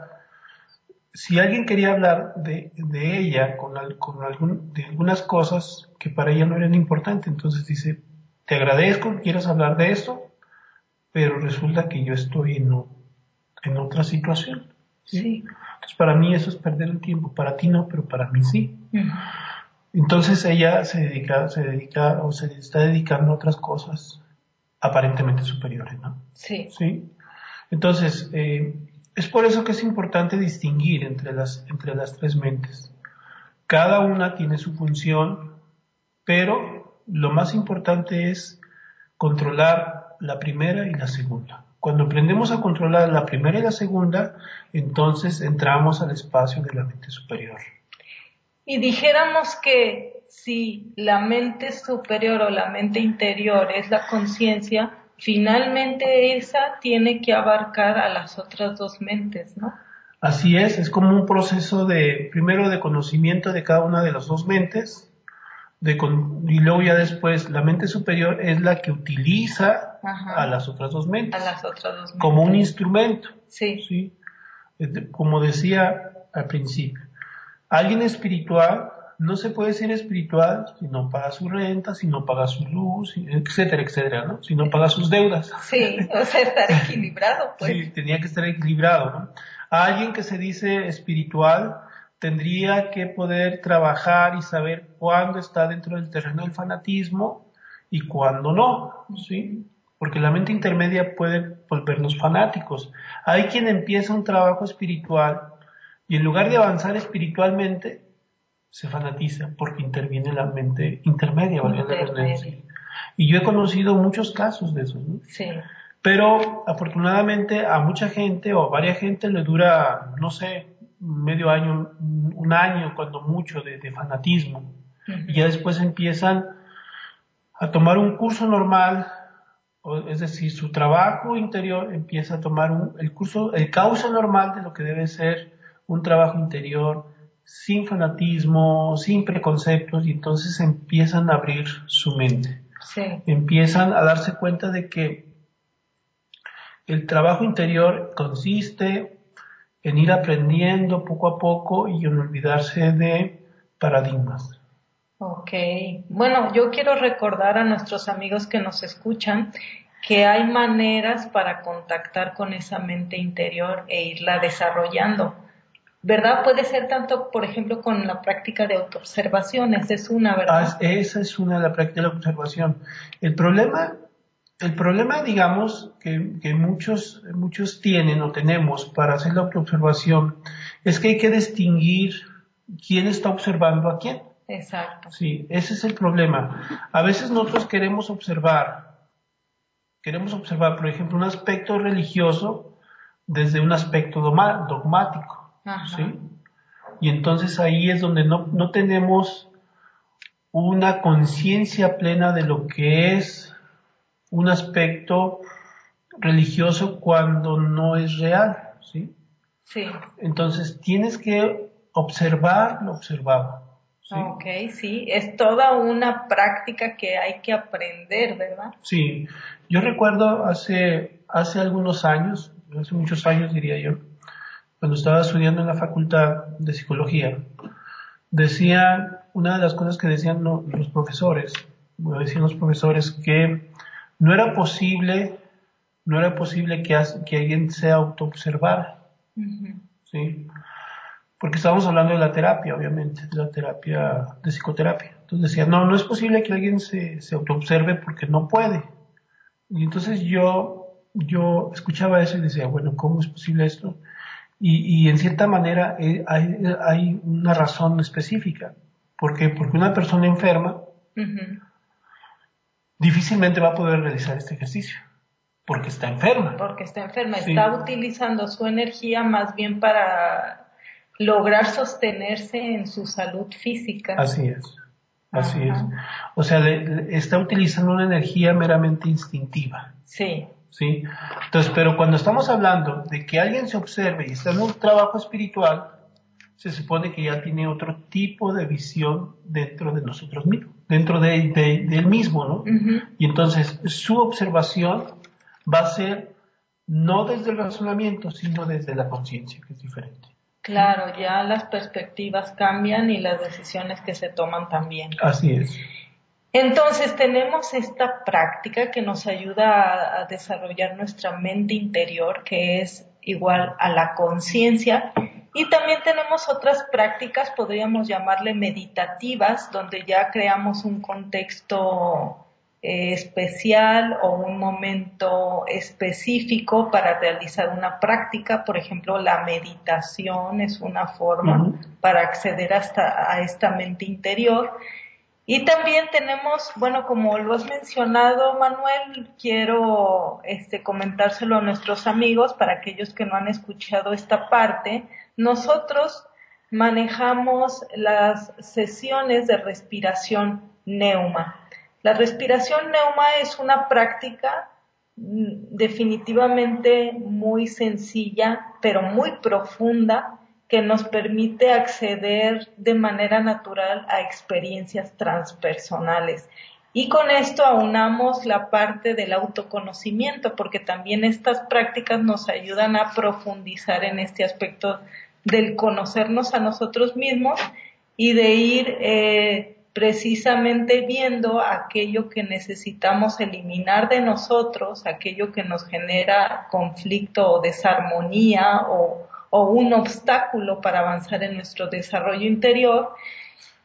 si alguien quería hablar de, de ella con, con algún, de algunas cosas que para ella no eran importantes, entonces dice, te agradezco que quieras hablar de esto, pero resulta que yo estoy en, en otra situación. ¿sí? Entonces, para mí eso es perder el tiempo, para ti no, pero para mí sí. Entonces ella se dedica, se dedica o se está dedicando a otras cosas aparentemente superiores, ¿no? Sí. Sí. Entonces, eh, es por eso que es importante distinguir entre las, entre las tres mentes. Cada una tiene su función, pero lo más importante es controlar la primera y la segunda. Cuando aprendemos a controlar la primera y la segunda, entonces entramos al espacio de la mente superior. Y dijéramos que si la mente superior o la mente interior es la conciencia, finalmente esa tiene que abarcar a las otras dos mentes, ¿no? Así es, es como un proceso de, primero de conocimiento de cada una de las dos mentes, y luego ya después la mente superior es la que utiliza a las otras dos mentes. A las otras dos Como un instrumento. Sí. ¿sí? Como decía al principio, alguien espiritual no se puede ser espiritual si no paga su renta, si no paga su luz, etcétera, etcétera, ¿no? Si no paga sus deudas. Sí, o sea, estar equilibrado, pues. Sí, tenía que estar equilibrado, ¿no? Alguien que se dice espiritual tendría que poder trabajar y saber cuándo está dentro del terreno del fanatismo y cuándo no, ¿sí? Porque la mente intermedia puede volvernos fanáticos. Hay quien empieza un trabajo espiritual y en lugar de avanzar espiritualmente, se fanatiza porque interviene la mente intermedia, intermedia. Y yo he conocido muchos casos de eso, ¿no? Sí. Pero afortunadamente a mucha gente o a varias gente le dura, no sé, medio año, un año, cuando mucho, de, fanatismo. Y ya después empiezan a tomar un curso normal, es decir, su trabajo interior empieza a tomar el curso, el cauce normal de lo que debe ser un trabajo interior, sin fanatismo, sin preconceptos, y entonces empiezan a abrir su mente. Empiezan a darse cuenta de que el trabajo interior consiste en ir aprendiendo poco a poco y en olvidarse de paradigmas. Ok, bueno, yo quiero recordar a nuestros amigos que nos escuchan que hay maneras para contactar con esa mente interior e irla desarrollando. ¿Verdad? Puede ser tanto, por ejemplo, con la práctica de autoobservación, esa es una, ¿verdad? Ah, esa es una, la práctica de la observación. El problema, el problema, digamos, que, que, muchos, muchos tienen o tenemos para hacer la autoobservación es que hay que distinguir quién está observando a quién. Exacto. Sí, ese es el problema. A veces nosotros queremos observar, queremos observar, por ejemplo, un aspecto religioso desde un aspecto dogmático. ¿sí? Y entonces ahí es donde no, no tenemos una conciencia plena de lo que es un aspecto religioso cuando no es real, ¿sí? Sí. Entonces tienes que observar lo observado. ¿sí? Ok, sí, es toda una práctica que hay que aprender, ¿verdad? Sí, yo recuerdo hace, hace algunos años, hace muchos años diría yo, cuando estaba estudiando en la facultad de psicología, decían, una de las cosas que decían los profesores, decían los profesores que no era posible, no era posible que, que alguien se autoobservara, ¿sí? Porque estábamos hablando de la terapia, obviamente, de la terapia, de psicoterapia. Entonces decían, no, no es posible que alguien se, se autoobserve porque no puede. Y entonces yo, yo escuchaba eso y decía, bueno, ¿cómo es posible esto? Y, en cierta manera eh, hay, una razón específica. ¿Por qué? Porque una persona enferma difícilmente va a poder realizar este ejercicio. Porque está enferma. Porque está enferma. Está utilizando su energía más bien para lograr sostenerse en su salud física. Así es. Así es. O sea, está utilizando una energía meramente instintiva. Sí. ¿sí? Entonces, pero cuando estamos hablando de que alguien se observe y está en un trabajo espiritual, se supone que ya tiene otro tipo de visión dentro de nosotros mismos, dentro de, él mismo, ¿no? Y entonces su observación va a ser no desde el razonamiento, sino desde la conciencia, que es diferente. Claro, ya las perspectivas cambian y las decisiones que se toman también. Así es. Entonces tenemos esta práctica que nos ayuda a, desarrollar nuestra mente interior, que es igual a la conciencia. Y también tenemos otras prácticas, podríamos llamarle meditativas, donde ya creamos un contexto eh, especial o un momento específico para realizar una práctica. Por ejemplo, la meditación es una forma para acceder hasta a esta mente interior. Y también tenemos, bueno, como lo has mencionado, Manuel, quiero este, comentárselo a nuestros amigos, para aquellos que no han escuchado esta parte. Nosotros manejamos las sesiones de respiración neuma. La respiración neuma es una práctica mm, definitivamente muy sencilla, pero muy profunda, que nos permite acceder de manera natural a experiencias transpersonales. Y con esto aunamos la parte del autoconocimiento, porque también estas prácticas nos ayudan a profundizar en este aspecto del conocernos a nosotros mismos y de ir eh, precisamente viendo aquello que necesitamos eliminar de nosotros, aquello que nos genera conflicto o desarmonía o, o un obstáculo para avanzar en nuestro desarrollo interior.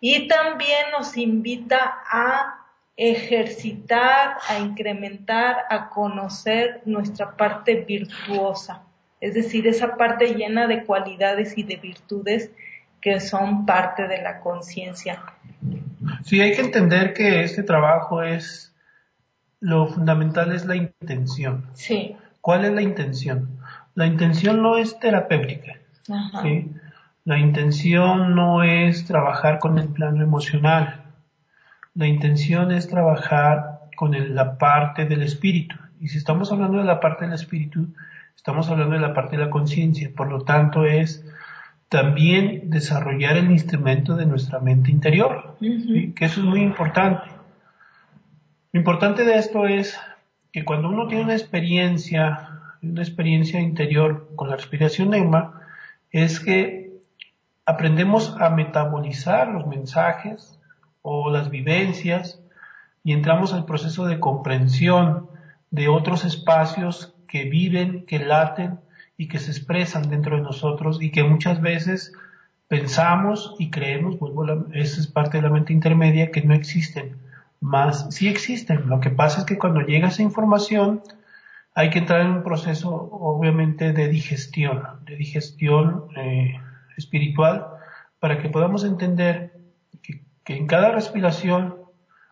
Y también nos invita a ejercitar, a incrementar, a conocer nuestra parte virtuosa, es decir, esa parte llena de cualidades y de virtudes que son parte de la conciencia. Sí, hay que entender que este trabajo es, lo fundamental es la intención. Sí. ¿Cuál es la intención? La intención no es terapéutica. ¿sí? La intención no es trabajar con el plano emocional. La intención es trabajar con la parte del espíritu. Y si estamos hablando de la parte del espíritu, estamos hablando de la parte de la conciencia. Por lo tanto, es también desarrollar el instrumento de nuestra mente interior, que eso es muy importante. Lo importante de esto es que cuando uno tiene una experiencia, una experiencia interior con la respiración neuma, es que aprendemos a metabolizar los mensajes o las vivencias y entramos al proceso de comprensión de otros espacios que viven, que laten, y que se expresan dentro de nosotros y que muchas veces pensamos y creemos, vuelvo esa es parte de la mente intermedia, que no existen, más sí existen. Lo que pasa es que cuando llega esa información hay que entrar en un proceso obviamente de digestión, de digestión eh, espiritual, para que podamos entender que, que en cada respiración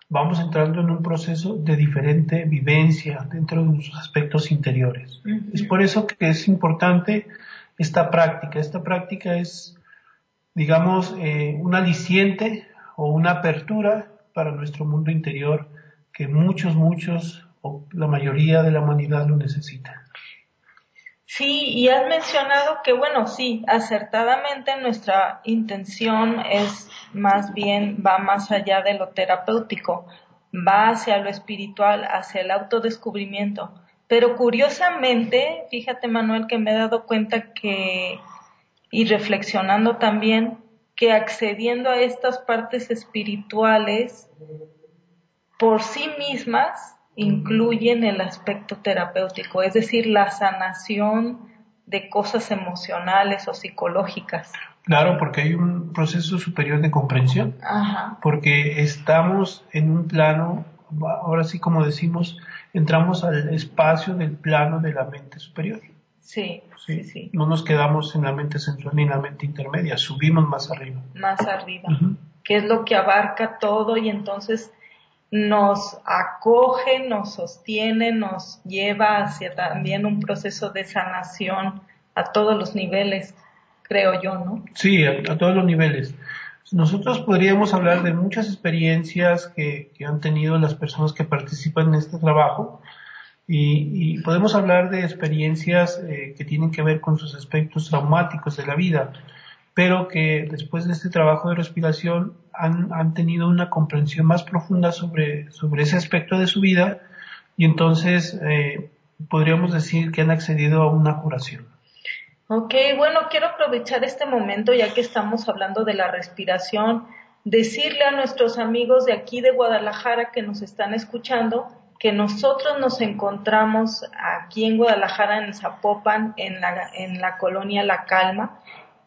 vamos entrando en un proceso de diferente vivencia dentro de nuestros aspectos interiores. Es por eso que es importante esta práctica. Esta práctica es, digamos, eh, un aliciente o una apertura para nuestro mundo interior que muchos, muchos o la mayoría de la humanidad lo necesita. Sí, y has mencionado que, bueno, sí, acertadamente nuestra intención es más bien, va más allá de lo terapéutico, va hacia lo espiritual, hacia el autodescubrimiento. Pero curiosamente, fíjate Manuel, que me he dado cuenta que, y reflexionando también, que accediendo a estas partes espirituales por sí mismas, incluyen el aspecto terapéutico, es decir, la sanación de cosas emocionales o psicológicas. Claro, porque hay un proceso superior de comprensión, porque estamos en un plano, ahora sí como decimos, entramos al espacio del plano de la mente superior. Sí, sí, sí. No nos quedamos en la mente central ni en la mente intermedia, subimos más arriba. Más arriba, que es lo que abarca todo y entonces nos acoge, nos sostiene, nos lleva hacia también un proceso de sanación a todos los niveles, creo yo, ¿no? Sí, a, todos los niveles. Nosotros podríamos hablar de muchas experiencias que, han tenido las personas que participan en este trabajo y, podemos hablar de experiencias eh, que tienen que ver con sus aspectos traumáticos de la vida pero que después de este trabajo de respiración han, han tenido una comprensión más profunda sobre, sobre ese aspecto de su vida y entonces eh, podríamos decir que han accedido a una curación. Ok, bueno, quiero aprovechar este momento ya que estamos hablando de la respiración, decirle a nuestros amigos de aquí de Guadalajara que nos están escuchando que nosotros nos encontramos aquí en Guadalajara, en Zapopan, en la, en la colonia La Calma,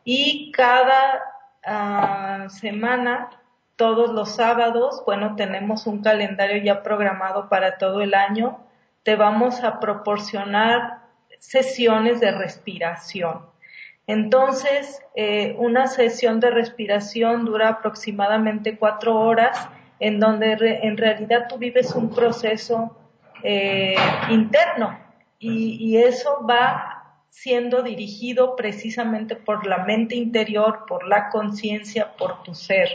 y cada ah, semana, todos los sábados, bueno, tenemos un calendario ya programado para todo el año, te vamos a proporcionar sesiones de respiración. Entonces, eh, una sesión de respiración dura aproximadamente cuatro horas, en donde en realidad tú vives un proceso eh, interno y, y, eso va siendo dirigido precisamente por la mente interior, por la conciencia, por tu ser.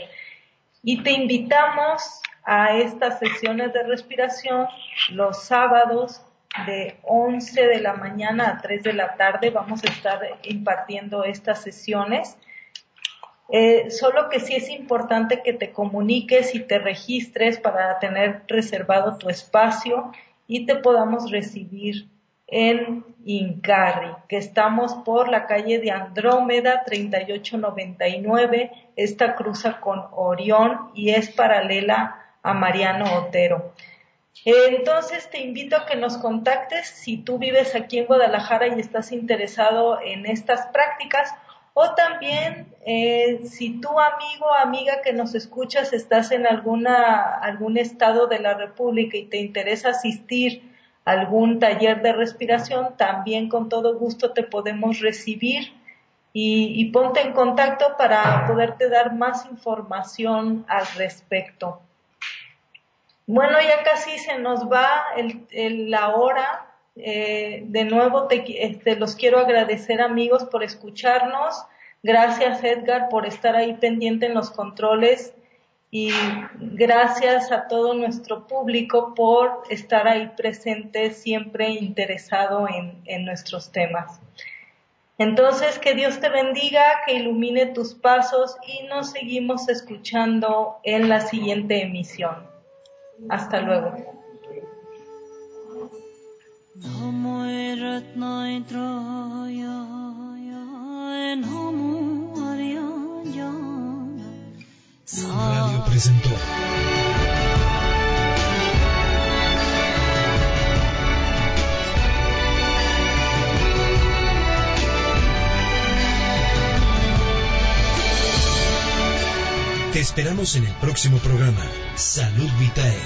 Y te invitamos a estas sesiones de respiración los sábados de 11 de la mañana a 3 de la tarde. Vamos a estar impartiendo estas sesiones. Eh, solo que sí es importante que te comuniques y te registres para tener reservado tu espacio y te podamos recibir en Incarri, que estamos por la calle de Andrómeda 3899. Esta cruza con Orión y es paralela a Mariano Otero. Entonces te invito a que nos contactes si tú vives aquí en Guadalajara y estás interesado en estas prácticas O también, eh, si tú amigo amiga que nos escuchas estás en alguna, algún estado de la República y te interesa asistir algún taller de respiración, también con todo gusto te podemos recibir y, ponte en contacto para poderte dar más información al respecto. Bueno, ya casi se nos va la hora. Eh, de nuevo te, este, los quiero agradecer amigos por escucharnos. Gracias Edgar por estar ahí pendiente en los controles y gracias a todo nuestro público por estar ahí presente siempre interesado en, en nuestros temas. Entonces, que Dios te bendiga, que ilumine tus pasos y nos seguimos escuchando en la siguiente emisión. Hasta luego. Radio presentó. Te esperamos en el próximo programa. Salud Vitae.